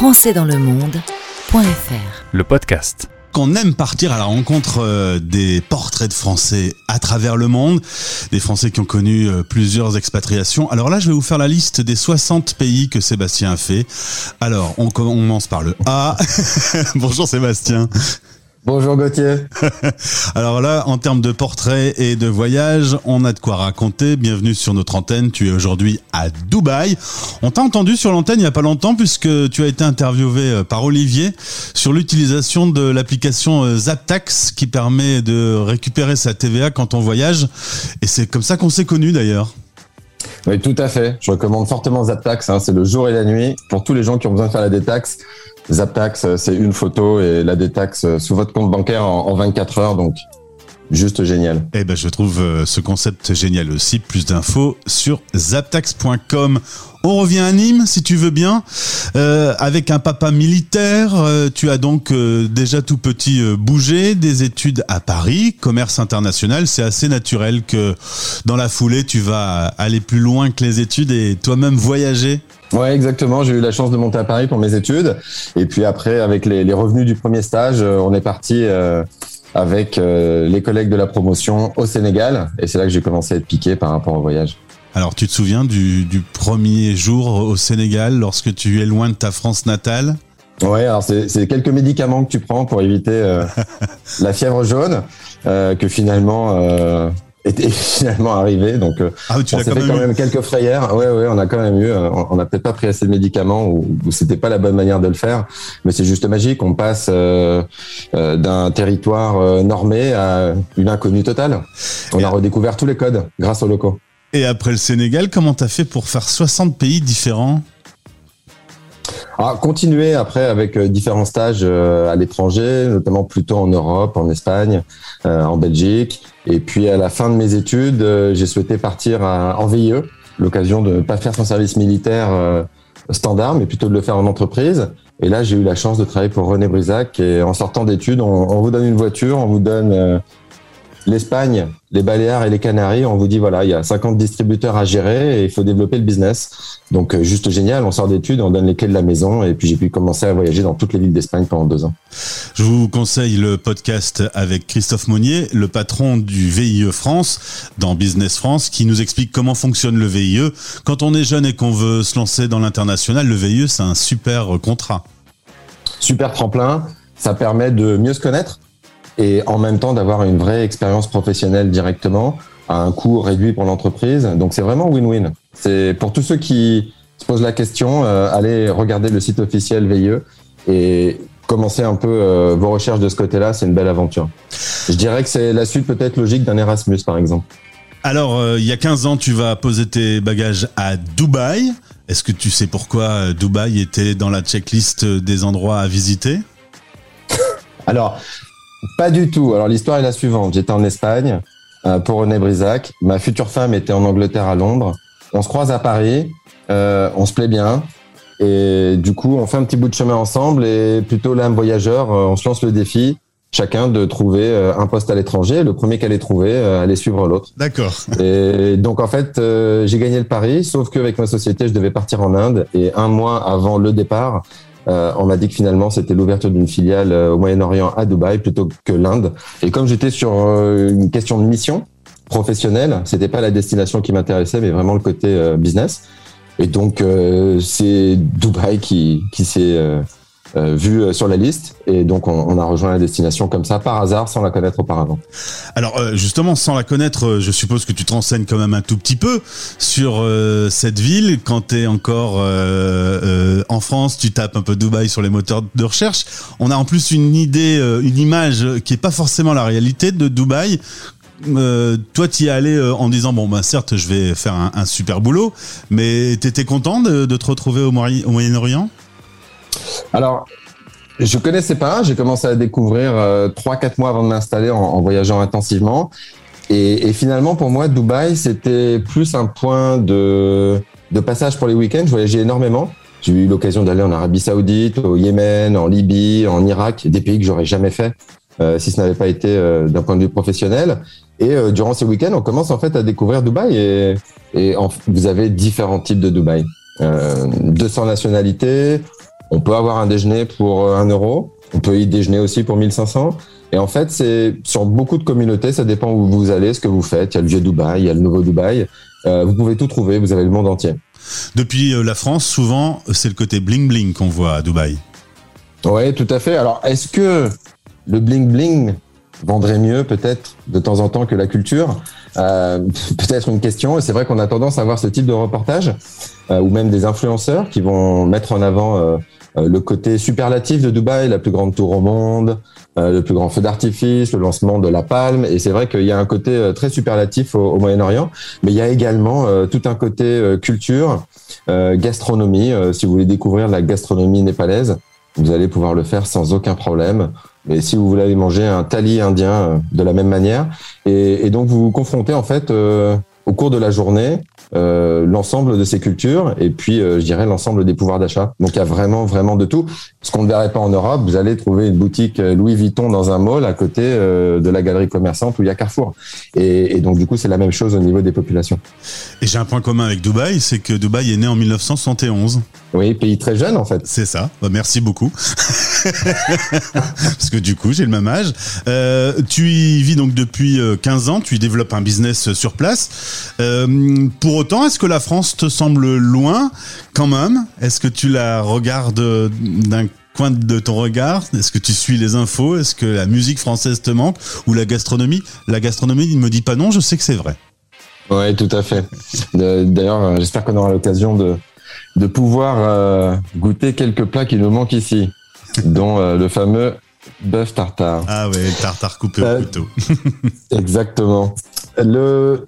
françaisdanslemonde.fr Le podcast. qu'on aime partir à la rencontre euh, des portraits de Français à travers le monde, des Français qui ont connu euh, plusieurs expatriations. Alors là, je vais vous faire la liste des 60 pays que Sébastien a fait. Alors, on commence par le A. Bonjour Sébastien. Bonjour Gauthier. Alors là, en termes de portraits et de voyages, on a de quoi raconter. Bienvenue sur notre antenne. Tu es aujourd'hui à Dubaï. On t'a entendu sur l'antenne il n'y a pas longtemps puisque tu as été interviewé euh, par Olivier sur l'utilisation de l'application euh, Zaptax qui permet de récupérer sa TVA quand on voyage. Et c'est comme ça qu'on s'est connus d'ailleurs. Oui, tout à fait. Je recommande fortement Zaptax. Hein. C'est le jour et la nuit pour tous les gens qui ont besoin de faire la détaxe. Zaptax, euh, c'est une photo et la détaxe euh, sous votre compte bancaire en, en 24 heures. Donc, juste génial. Eh ben, je trouve euh, ce concept génial aussi. Plus d'infos sur zaptax.com. On revient à Nîmes, si tu veux bien, Euh, avec un papa militaire. euh, tu as donc euh, déjà tout petit euh, bougé, des études à Paris, commerce international. C'est assez naturel que dans la foulée, tu vas aller plus loin que les études et toi-même voyager. Ouais, exactement. J'ai eu la chance de monter à Paris pour mes études. Et puis après, avec les, les revenus du premier stage, on est parti euh, avec euh, les collègues de la promotion au Sénégal. Et c'est là que j'ai commencé à être piqué par rapport au voyage. Alors, tu te souviens du, du premier jour au Sénégal, lorsque tu es loin de ta France natale? Ouais, alors c'est c'est quelques médicaments que tu prends pour éviter euh, la fièvre jaune, euh, que finalement euh, était finalement arrivé. Donc, euh, Ah, tu on s'est fait quand même quelques frayères. Ouais, ouais, on a quand même eu. euh, On n'a peut-être pas pris assez de médicaments ou, ou c'était pas la bonne manière de le faire. Mais c'est juste magique. On passe euh, euh, d'un territoire normé à une inconnue totale. On Et- a redécouvert tous les codes grâce aux locaux. Et après le Sénégal, comment t'as fait pour faire 60 pays différents? Alors, continuer après avec euh, différents stages euh, à l'étranger, notamment plutôt en Europe, en Espagne, euh, en Belgique. Et puis à la fin de mes études, j'ai souhaité partir en VIE, l'occasion de ne pas faire son service militaire standard, mais plutôt de le faire en entreprise. Et là, j'ai eu la chance de travailler pour René Brisac. Et en sortant d'études, on, on vous donne une voiture, on vous donne l'Espagne, les Baléares et les Canaries. On vous dit, voilà, il y a 50 distributeurs à gérer et il faut développer le business. Donc, euh, juste génial. On sort d'études, on donne les clés de la maison. Et puis, j'ai pu commencer à voyager dans toutes les villes d'Espagne pendant deux ans. Je vous conseille le podcast avec Christophe Monnier, le patron du VIE France, dans Business France, qui nous explique comment fonctionne le VIE. Quand on est jeune et qu'on veut se lancer dans l'international, le VIE, c'est un super contrat. Super tremplin. Ça permet de mieux se connaître et en même temps d'avoir une vraie expérience professionnelle directement à un coût réduit pour l'entreprise. Donc, c'est vraiment win-win. C'est pour tous ceux qui se posent la question, euh, allez regarder le site officiel VIE et commencer un peu euh, vos recherches de ce côté-là. C'est une belle aventure. Je dirais que c'est la suite peut-être logique d'un Erasmus, par exemple. Alors, euh, il y a 15 ans, tu vas poser tes bagages à Dubaï. Est-ce que tu sais pourquoi Dubaï était dans la checklist des endroits à visiter? Alors, pas du tout. Alors, l'histoire est la suivante. J'étais en Espagne euh, pour René Brisac. Ma future femme était en Angleterre à Londres. On se croise à Paris. euh, on se plaît bien. Et du coup, on fait un petit bout de chemin ensemble. Et plutôt l'âme voyageur, euh, on se lance le défi, chacun de trouver euh, un poste à l'étranger. Le premier qu'elle ait trouvé allait suivre l'autre. D'accord. Et donc en fait, euh, j'ai gagné le pari, sauf qu'avec ma société, je devais partir en Inde. Et un mois avant le départ, euh, on m'a dit que finalement, c'était l'ouverture d'une filiale euh, au Moyen-Orient à Dubaï plutôt que l'Inde. Et comme j'étais sur euh, une question de mission professionnelle, c'était pas la destination qui m'intéressait, mais vraiment le côté euh, business. Et donc c'est Dubaï qui, qui s'est euh, vu euh, sur la liste. Et donc on, a rejoint la destination comme ça par hasard, sans la connaître auparavant. Alors euh, justement, sans la connaître, je suppose que tu te renseignes quand même un tout petit peu sur cette ville. Quand tu es encore en France, tu tapes un peu Dubaï sur les moteurs de recherche. On a en plus une idée, une image qui est pas forcément la réalité de Dubaï. Toi, tu es allé en disant bon ben certes, je vais faire un, super boulot, mais t'étais content de, te retrouver au Moyen-Orient? Alors, je connaissais pas. J'ai commencé à découvrir euh, trois, quatre mois avant de m'installer en, en voyageant intensivement. Et, et finalement, pour moi, Dubaï, c'était plus un point de, de passage pour les week-ends. Je voyageais énormément. J'ai eu l'occasion d'aller en Arabie Saoudite, au Yémen, en Libye, en Irak, des pays que j'aurais jamais fait euh, si ce n'avait pas été euh, d'un point de vue professionnel. Et euh, durant ces week-ends, on commence en fait à découvrir Dubaï et, et vous avez différents types de Dubaï. Euh, 200 nationalités, On peut avoir un déjeuner pour 1 euro. On peut y déjeuner aussi pour 1500. Et en fait, c'est sur beaucoup de communautés, ça dépend où vous allez, ce que vous faites. Il y a le vieux Dubaï, il y a le nouveau Dubaï. Euh, vous pouvez tout trouver, vous avez le monde entier. Depuis euh, la France, souvent, c'est le côté bling bling qu'on voit à Dubaï. Oui, tout à fait. Alors, est-ce que le bling bling vendrait mieux peut-être de temps en temps que la culture euh, Peut-être une question. Et c'est vrai qu'on a tendance à voir ce type de reportage, ou même des influenceurs qui vont mettre en avant le côté superlatif de Dubaï, la plus grande tour au monde, euh, le plus grand feu d'artifice, le lancement de la palme. Et c'est vrai qu'il y a un côté euh, très superlatif au, Moyen-Orient, mais il y a également euh, tout un côté culture, gastronomie. si vous voulez découvrir la gastronomie népalaise, vous allez pouvoir le faire sans aucun problème. Mais si vous voulez aller manger un thali indien de la même manière, et, et donc vous vous confrontez en fait au cours de la journée euh, l'ensemble de ces cultures et puis euh, je dirais l'ensemble des pouvoirs d'achat. Donc il y a vraiment vraiment de tout. Ce qu'on ne verrait pas en Europe, vous allez trouver une boutique euh, Louis Vuitton dans un mall à côté de la galerie commerçante où il y a Carrefour. Et, et donc du coup c'est la même chose au niveau des populations. Et j'ai un point commun avec Dubaï, c'est que Dubaï est né en 1971. Oui, pays très jeune en fait. C'est ça. Bah, merci beaucoup. Parce que du coup, j'ai le même âge. Euh, tu y vis donc depuis 15 ans, tu y développes un business sur place. Euh, pour autant, est-ce que la France te semble loin quand même? Est-ce que tu la regardes d'un coin de ton regard? Est-ce que tu suis les infos? Est-ce que la musique française te manque? Ou la gastronomie? La gastronomie ne me dit pas non, je sais que c'est vrai. Oui, tout à fait. D'ailleurs, j'espère qu'on aura l'occasion de, de pouvoir euh, goûter quelques plats qui nous manquent ici, dont euh, le fameux bœuf tartare. Ah ouais, tartare coupé au euh, couteau. exactement. Le,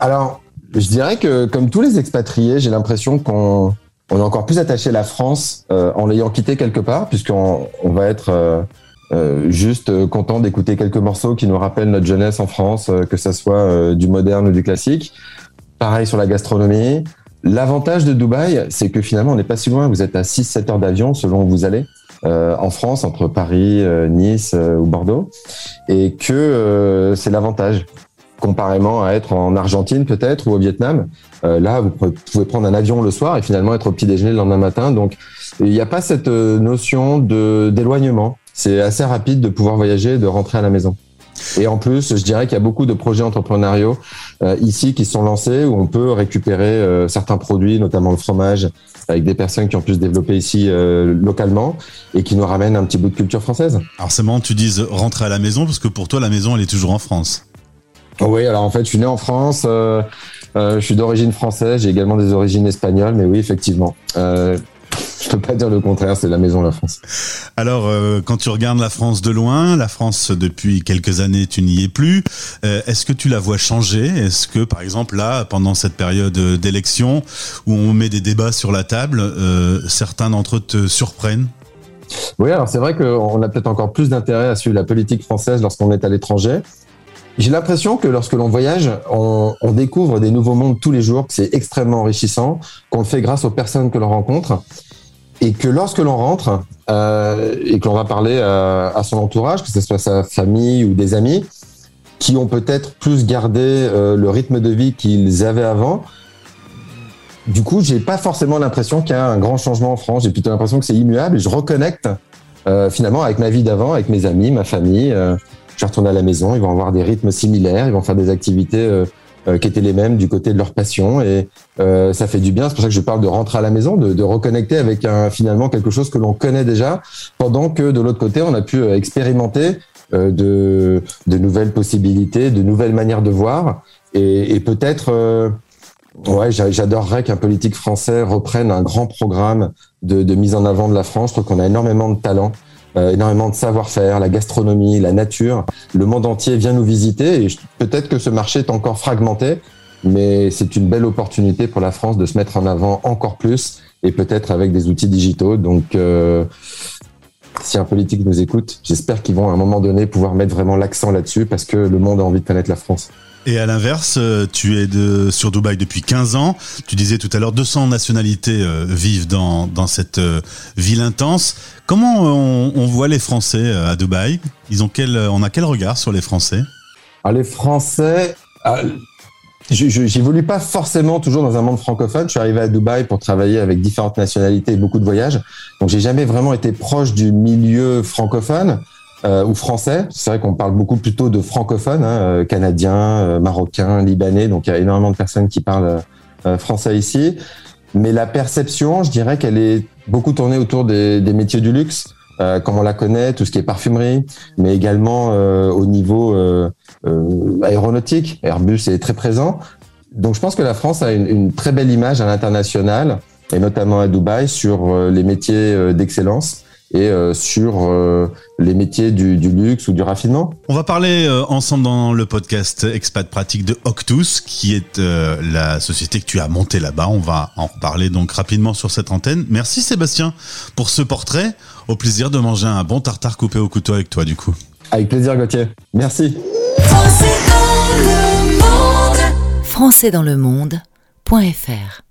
alors, je dirais que comme tous les expatriés, j'ai l'impression qu'on on est encore plus attaché à la France en l'ayant quitté quelque part, puisqu'on on va être juste content d'écouter quelques morceaux qui nous rappellent notre jeunesse en France, que ce soit du moderne ou du classique. Pareil sur la gastronomie. L'avantage de Dubaï, c'est que finalement, on n'est pas si loin. Vous êtes à 6-7 heures d'avion selon où vous allez. Euh, en France, entre Paris, euh, Nice euh, ou Bordeaux, et que c'est l'avantage comparément à être en Argentine peut-être ou au Vietnam. là, vous pouvez prendre un avion le soir et finalement être au petit déjeuner le lendemain matin. Donc, il n'y a pas cette notion de d'éloignement. C'est assez rapide de pouvoir voyager et de rentrer à la maison. Et en plus, je dirais qu'il y a beaucoup de projets entrepreneuriaux euh, ici qui sont lancés où on peut récupérer euh, certains produits, notamment le fromage, avec des personnes qui ont pu se développer ici euh, localement et qui nous ramènent un petit bout de culture française. Alors c'est marrant tu dises rentrer à la maison parce que pour toi la maison elle est toujours en France. Oui, alors en fait je suis né en France. je suis d'origine française, j'ai également des origines espagnoles, mais oui, effectivement. Je peux pas dire le contraire, c'est la maison la France. Alors, euh, quand tu regardes la France de loin, la France depuis quelques années, tu n'y es plus. Euh, est-ce que tu la vois changer? Est-ce que, par exemple, là, pendant cette période d'élection où on met des débats sur la table, euh, certains d'entre eux te surprennent? Oui, alors c'est vrai qu'on a peut-être encore plus d'intérêt à suivre la politique française lorsqu'on est à l'étranger. J'ai l'impression que lorsque l'on voyage, on, découvre des nouveaux mondes tous les jours, que c'est extrêmement enrichissant, qu'on le fait grâce aux personnes que l'on rencontre et que lorsque l'on rentre euh, et que l'on va parler à, à, son entourage, que ce soit sa famille ou des amis, qui ont peut-être plus gardé euh, le rythme de vie qu'ils avaient avant, du coup, j'ai pas forcément l'impression qu'il y a un grand changement en France. J'ai plutôt l'impression que c'est immuable et je reconnecte euh, finalement avec ma vie d'avant, avec mes amis, ma famille. Euh, je retourne à la maison, ils vont avoir des rythmes similaires, ils vont faire des activités euh, euh, qui étaient les mêmes du côté de leur passion et euh, ça fait du bien. C'est pour ça que je parle de rentrer à la maison, de, de reconnecter avec un, finalement quelque chose que l'on connaît déjà, pendant que de l'autre côté on a pu euh, expérimenter euh, de, de nouvelles possibilités, de nouvelles manières de voir et, et peut-être euh, Ouais, j'adorerais qu'un politique français reprenne un grand programme de, de, mise en avant de la France. Je trouve qu'on a énormément de talent euh, énormément de savoir-faire, la gastronomie, la nature. Le monde entier vient nous visiter et peut-être que ce marché est encore fragmenté, mais c'est une belle opportunité pour la France de se mettre en avant encore plus et peut-être avec des outils digitaux. Donc, euh, si un politique nous écoute, j'espère qu'ils vont à un moment donné pouvoir mettre vraiment l'accent là-dessus parce que le monde a envie de connaître la France. Et à l'inverse, euh, tu es sur Dubaï depuis 15 ans. Tu disais tout à l'heure 200 nationalités euh, vivent dans, cette euh, ville intense. Comment on, on, voit les Français à Dubaï? Ils ont quel, on a quel regard sur les Français? Ah, Les Français, ah, j'évolue pas forcément toujours dans un monde francophone. Je suis arrivé à Dubaï pour travailler avec différentes nationalités et beaucoup de voyages. Donc j'ai jamais vraiment été proche du milieu francophone euh, ou français. C'est vrai qu'on parle beaucoup plutôt de francophones, hein, euh, canadiens, euh, marocains, libanais. Donc il y a énormément de personnes qui parlent euh, français ici. Mais la perception, je dirais qu'elle est beaucoup tournée autour des, des métiers du luxe. Euh, comme on la connaît, tout ce qui est parfumerie, mais également euh, au niveau euh, aéronautique. Airbus est très présent. Donc je pense que la France a une, une très belle image à l'international, et notamment à Dubaï, sur les métiers d'excellence et euh, sur euh, les métiers du, du, luxe ou du raffinement. On va parler euh, ensemble dans le podcast Expat Pratique de Octus, qui est la société que tu as montée là-bas. On va en reparler donc rapidement sur cette antenne. Merci Sébastien pour ce portrait. Au plaisir de manger un bon tartare coupé au couteau avec toi du coup. Avec plaisir Gauthier. Merci. Français dans le monde.fr